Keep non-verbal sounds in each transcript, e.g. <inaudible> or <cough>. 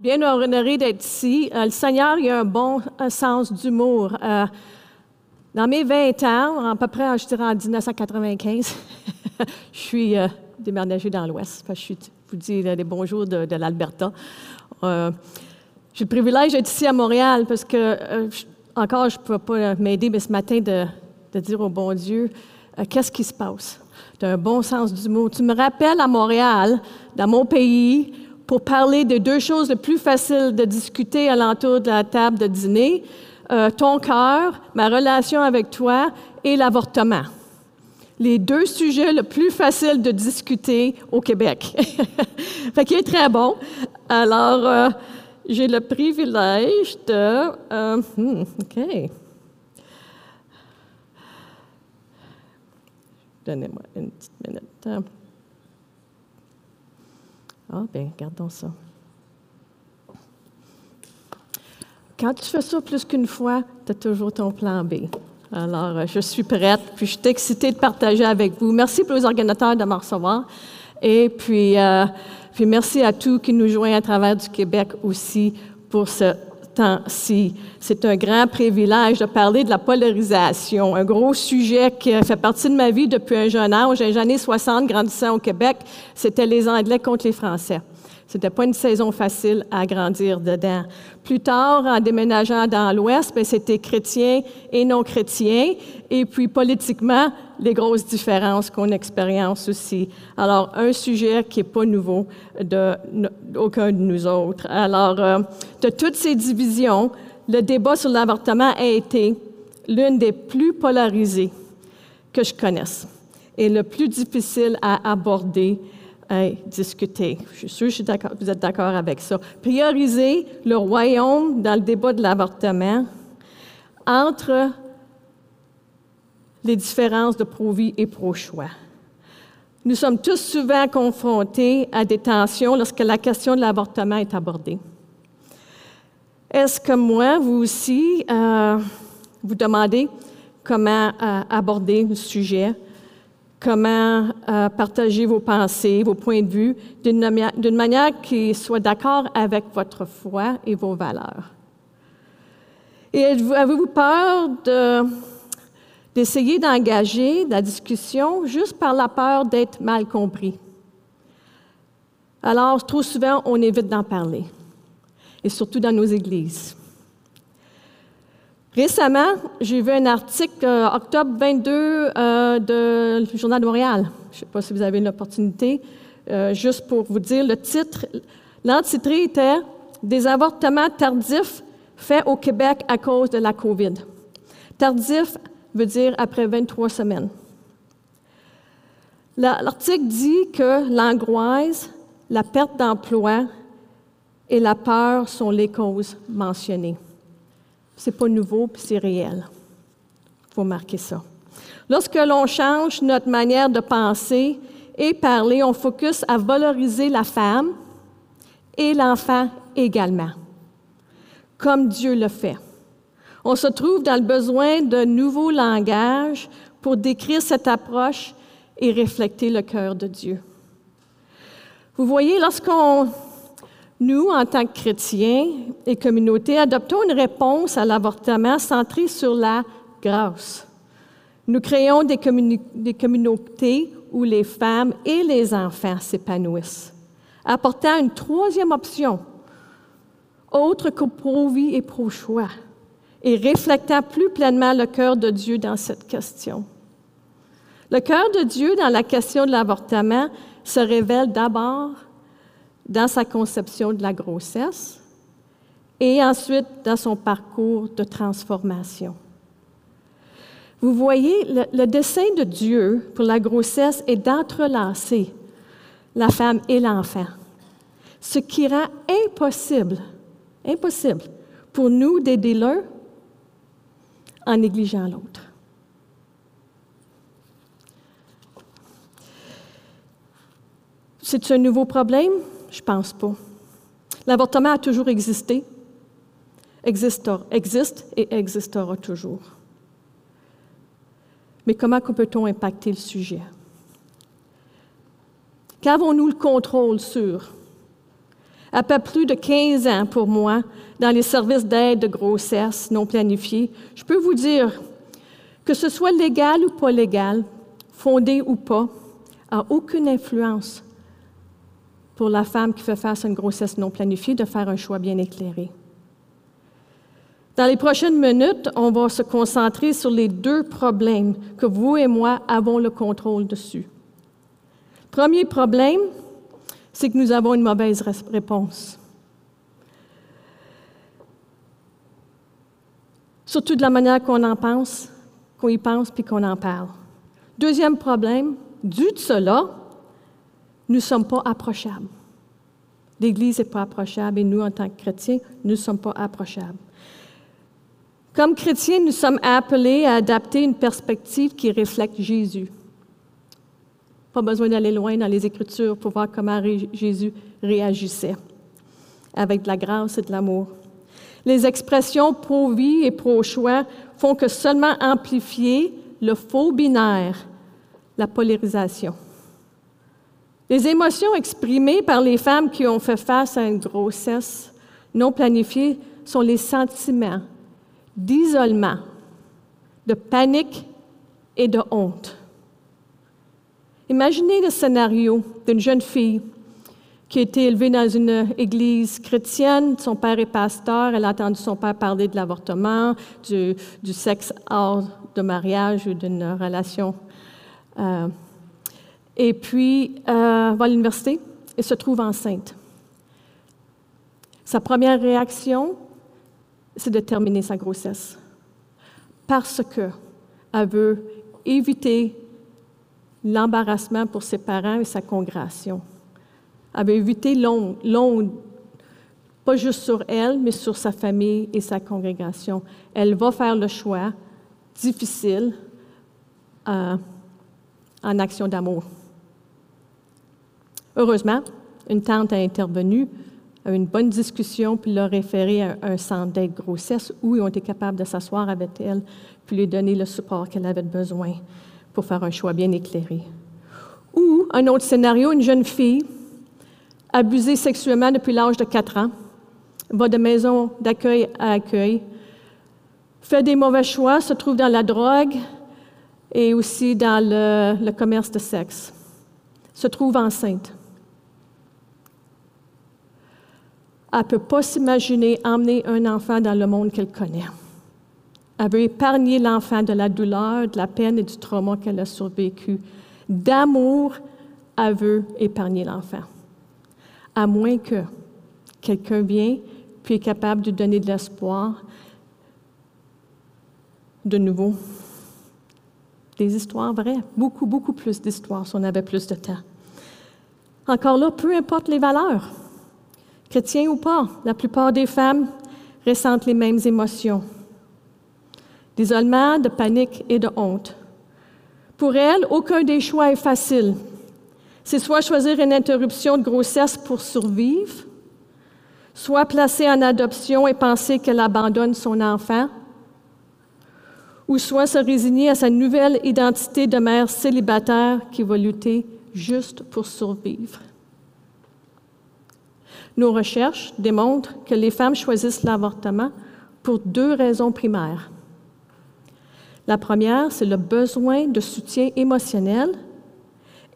Bien honoré d'être ici. Euh, le Seigneur, il a un bon sens d'humour. Euh, dans mes 20 ans, à peu près, je dirais en 1995, <laughs> je suis euh, déménagée dans l'Ouest. Je vous dis les bonjours de, de l'Alberta. J'ai le privilège d'être ici à Montréal parce que, encore, je ne peux pas m'aider, mais ce matin, de, dire au bon Dieu, qu'est-ce qui se passe? Tu as un bon sens d'humour. Tu me rappelles à Montréal, dans mon pays, pour parler de deux choses les plus faciles de discuter alentour de la table de dîner, euh, ton cœur, ma relation avec toi et l'avortement. Les deux sujets les plus faciles de discuter au Québec. <laughs> fait qu'il est très bon. Alors, euh, j'ai le privilège de... Euh, hmm, OK. Donnez-moi une petite minute. Ah, bien, gardons ça. Quand tu fais ça plus qu'une fois, tu as toujours ton plan B. Alors, euh, je suis prête, puis je suis excitée de partager avec vous. Merci pour les organisateurs de me recevoir. Et puis, euh, puis merci à tous qui nous joignent à travers du Québec aussi pour ce temps-ci. C'est un grand privilège de parler de la polarisation, un gros sujet qui fait partie de ma vie depuis un jeune âge. J'ai années 60, grandissant au Québec, c'était les Anglais contre les Français. C'était pas une saison facile à grandir dedans. Plus tard, en déménageant dans l'Ouest, ben, c'était chrétien et non chrétien. Et puis, politiquement, les grosses différences qu'on expérience aussi. Alors, un sujet qui n'est pas nouveau de, aucun de nous autres. Alors, euh, de toutes ces divisions, le débat sur l'avortement a été l'une des plus polarisées que je connaisse et le plus difficile à aborder discuter. Je suis sûre que vous êtes d'accord avec ça. Prioriser le royaume dans le débat de l'avortement entre les différences de pro-vie et pro-choix. Nous sommes tous souvent confrontés à des tensions lorsque la question de l'avortement est abordée. Est-ce que moi, vous aussi, euh, vous demandez comment euh, aborder le sujet? comment euh, partager vos pensées, vos points de vue d'une manière qui soit d'accord avec votre foi et vos valeurs? Et avez-vous peur d'essayer d'engager la discussion juste par la peur d'être mal compris? Alors, trop souvent, on évite d'en parler, et surtout dans nos églises. Récemment, j'ai vu un article, euh, octobre 22, euh, de du Journal de Montréal. Je ne sais pas si vous avez l'opportunité, euh, juste pour vous dire le titre. L'entitré était Des avortements tardifs faits au Québec à cause de la COVID. Tardif veut dire après 23 semaines. L'article dit que l'angoisse, la perte d'emploi et la peur sont les causes mentionnées c'est pas nouveau, puis c'est réel. Il faut marquer ça. Lorsque l'on change notre manière de penser et parler, on focus à valoriser la femme et l'enfant également, comme Dieu le fait. On se trouve dans le besoin d'un nouveau langage pour décrire cette approche et refléter le cœur de Dieu. Vous voyez, lorsqu'on nous, en tant que chrétiens et communautés, adoptons une réponse à l'avortement centrée sur la grâce. Nous créons des, des communautés où les femmes et les enfants s'épanouissent, apportant une troisième option, autre que pro-vie et pro-choix, et reflétant plus pleinement le cœur de Dieu dans cette question. Le cœur de Dieu dans la question de l'avortement se révèle d'abord dans sa conception de la grossesse et ensuite dans son parcours de transformation. Vous voyez, le, dessein de Dieu pour la grossesse est d'entrelacer la femme et l'enfant, ce qui rend impossible, impossible pour nous d'aider l'un en négligeant l'autre. C'est un nouveau problème? Je pense pas. L'avortement a toujours existé, existe et existera toujours. Mais comment peut-on impacter le sujet? Qu'avons-nous le contrôle sur? Après plus de 15 ans pour moi dans les services d'aide de grossesse non planifiée, je peux vous dire que ce soit légal ou pas légal, fondé ou pas, a aucune influence pour la femme qui fait face à une grossesse non planifiée de faire un choix bien éclairé. Dans les prochaines minutes, on va se concentrer sur les deux problèmes que vous et moi avons le contrôle dessus. Premier problème, c'est que nous avons une mauvaise réponse. Surtout de la manière qu'on en pense, qu'on y pense puis qu'on en parle. Deuxième problème, dû de cela, nous ne sommes pas approchables. L'Église n'est pas approchable et nous, en tant que chrétiens, nous ne sommes pas approchables. Comme chrétiens, nous sommes appelés à adapter une perspective qui reflète Jésus. Pas besoin d'aller loin dans les Écritures pour voir comment Jésus réagissait, avec de la grâce et de l'amour. Les expressions pro-vie et pro-choix font que seulement amplifier le faux binaire, la polarisation. Les émotions exprimées par les femmes qui ont fait face à une grossesse non planifiée sont les sentiments d'isolement, de panique et de honte. Imaginez le scénario d'une jeune fille qui a été élevée dans une église chrétienne. Son père est pasteur. Elle a entendu son père parler de l'avortement, du, sexe hors de mariage ou d'une relation. Euh, et puis, euh, va à l'université et se trouve enceinte. Sa première réaction, c'est de terminer sa grossesse. Parce qu'elle veut éviter l'embarrassement pour ses parents et sa congrégation. Elle veut éviter l'onde, pas juste sur elle, mais sur sa famille et sa congrégation. Elle va faire le choix difficile euh, en action d'amour. Heureusement, une tante a intervenu une bonne discussion, puis l'a référé à un centre d'aide grossesse où ils ont été capables de s'asseoir avec elle, puis lui donner le support qu'elle avait besoin pour faire un choix bien éclairé. Ou un autre scénario, une jeune fille abusée sexuellement depuis l'âge de 4 ans, va de maison d'accueil à accueil, fait des mauvais choix, se trouve dans la drogue et aussi dans le, le commerce de sexe, se trouve enceinte. Elle ne peut pas s'imaginer emmener un enfant dans le monde qu'elle connaît. Elle veut épargner l'enfant de la douleur, de la peine et du trauma qu'elle a survécu. D'amour, elle veut épargner l'enfant. À moins que quelqu'un vienne puis est capable de donner de l'espoir. De nouveau, des histoires vraies, beaucoup, beaucoup plus d'histoires si on avait plus de temps. Encore là, peu importe les valeurs, Chrétiens ou pas, la plupart des femmes ressentent les mêmes émotions d'isolement, de panique et de honte. Pour elles, aucun des choix est facile. C'est soit choisir une interruption de grossesse pour survivre, soit placer en adoption et penser qu'elle abandonne son enfant, ou soit se résigner à sa nouvelle identité de mère célibataire qui va lutter juste pour survivre. Nos recherches démontrent que les femmes choisissent l'avortement pour deux raisons primaires. La première, c'est le besoin de soutien émotionnel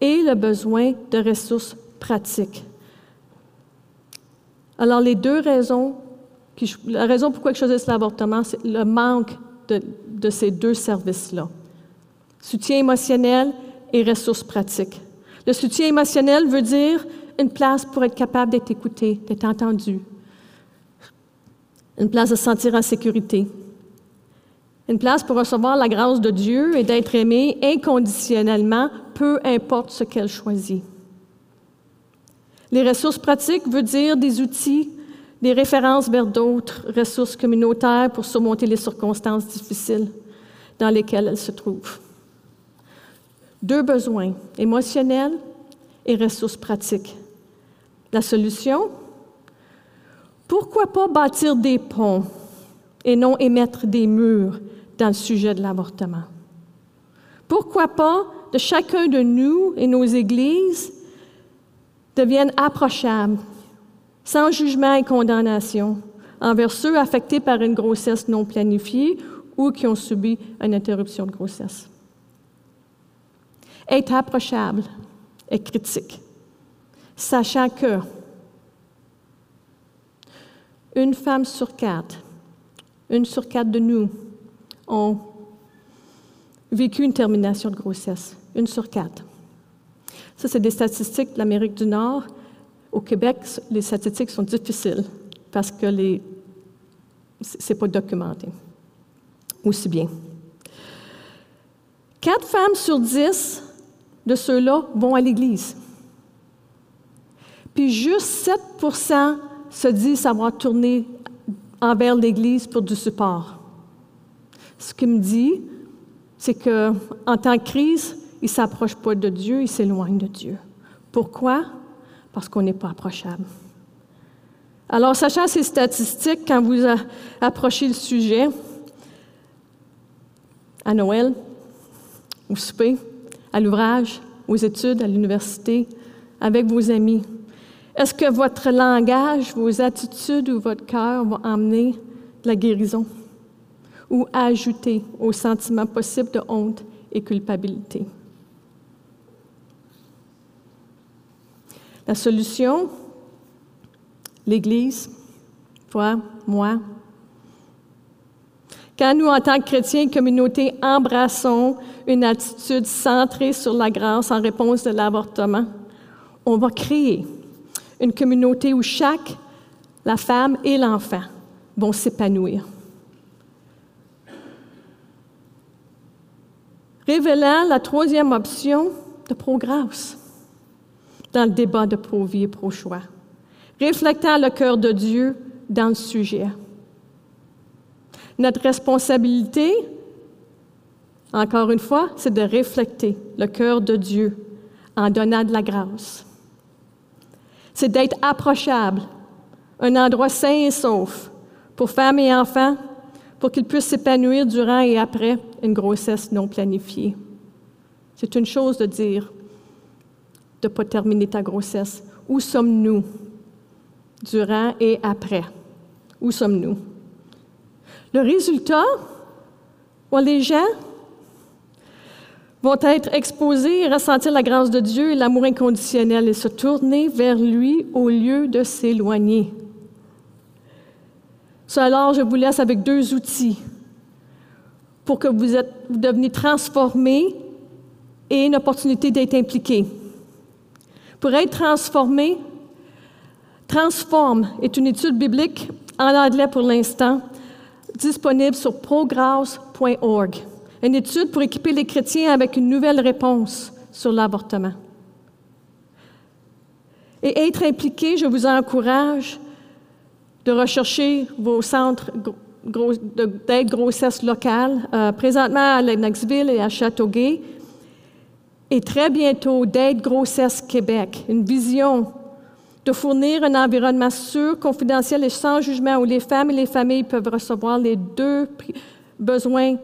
et le besoin de ressources pratiques. Alors, les deux raisons, la raison pourquoi je choisis l'avortement, c'est le manque de, de ces deux services-là. Soutien émotionnel et ressources pratiques. Le soutien émotionnel veut dire une place pour être capable d'être écouté, d'être entendu. Une place de se sentir en sécurité. Une place pour recevoir la grâce de Dieu et d'être aimé inconditionnellement, peu importe ce qu'elle choisit. Les ressources pratiques veut dire des outils, des références vers d'autres ressources communautaires pour surmonter les circonstances difficiles dans lesquelles elle se trouve. Deux besoins, émotionnels et ressources pratiques. La solution? Pourquoi pas bâtir des ponts et non émettre des murs dans le sujet de l'avortement? Pourquoi pas de chacun de nous et nos églises deviennent approchables sans jugement et condamnation envers ceux affectés par une grossesse non planifiée ou qui ont subi une interruption de grossesse. Être approchable et critique, sachant que une femme sur quatre, une sur quatre de nous ont vécu une termination de grossesse, une sur quatre. Ça, c'est des statistiques de l'Amérique du Nord. Au Québec, les statistiques sont difficiles parce que les... c'est pas documenté aussi bien. Quatre femmes sur dix de ceux-là vont à l'Église. Puis juste 7% se disent savoir tourner envers l'Église pour du support. Ce qui me dit, c'est qu'en temps de crise, ils ne s'approchent pas de Dieu, ils s'éloignent de Dieu. Pourquoi? Parce qu'on n'est pas approchable. Alors, sachant ces statistiques, quand vous approchez le sujet, à Noël, au souper, à l'ouvrage, aux études, à l'université, avec vos amis, est-ce que votre langage, vos attitudes ou votre cœur vont emmener la guérison ou ajouter au sentiment possible de honte et culpabilité? La solution, l'Église, toi, moi, quand nous, en tant que chrétiens, communauté, embrassons une attitude centrée sur la grâce en réponse de l'avortement, on va créer une communauté où chaque, la femme et l'enfant, vont s'épanouir. Révélant la troisième option de pro-grâce dans le débat de pro-vie et pro-choix. Réflectant le cœur de Dieu dans le sujet. Notre responsabilité, encore une fois, c'est de refléter le cœur de Dieu en donnant de la grâce. C'est d'être approchable, un endroit sain et sauf pour femmes et enfants, pour qu'ils puissent s'épanouir durant et après une grossesse non planifiée. C'est une chose de dire de ne pas terminer ta grossesse. Où sommes-nous durant et après? Où sommes-nous? Le résultat, les gens vont être exposés et ressentir la grâce de Dieu et l'amour inconditionnel et se tourner vers lui au lieu de s'éloigner. alors, je vous laisse avec deux outils pour que vous, deveniez transformés et une opportunité d'être impliqués. Pour être transformé, Transforme est une étude biblique en anglais pour l'instant disponible sur progress.org, une étude pour équiper les chrétiens avec une nouvelle réponse sur l'avortement. Et être impliqué, je vous encourage de rechercher vos centres d'aide grossesse locale, euh, présentement à Lennoxville et à Châteauguay, et très bientôt d'aide grossesse Québec, une vision de fournir un environnement sûr, confidentiel et sans jugement où les femmes et les familles peuvent recevoir les deux besoins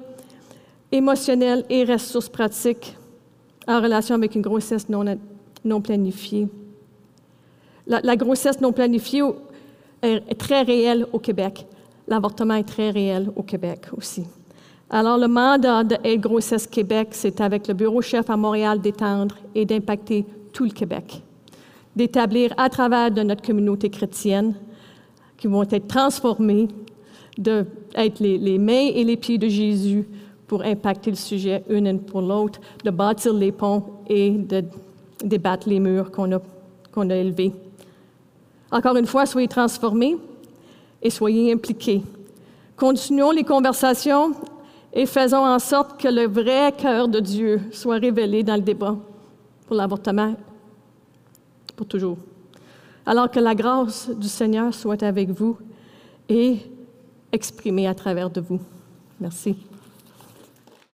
émotionnels et ressources pratiques en relation avec une grossesse non, planifiée. La, grossesse non planifiée est très réelle au Québec. L'avortement est très réel au Québec aussi. Alors, le mandat de Grossesse Québec, c'est avec le bureau chef à Montréal d'étendre et d'impacter tout le Québec d'établir à travers de notre communauté chrétienne, qui vont être transformées, d'être les, les mains et les pieds de Jésus pour impacter le sujet une pour l'autre, de bâtir les ponts et de débattre les murs qu'on a, qu'on a élevés. Encore une fois, soyez transformés et soyez impliqués. Continuons les conversations et faisons en sorte que le vrai cœur de Dieu soit révélé dans le débat pour l'avortement pour toujours. Alors que la grâce du Seigneur soit avec vous et exprimée à travers de vous. Merci.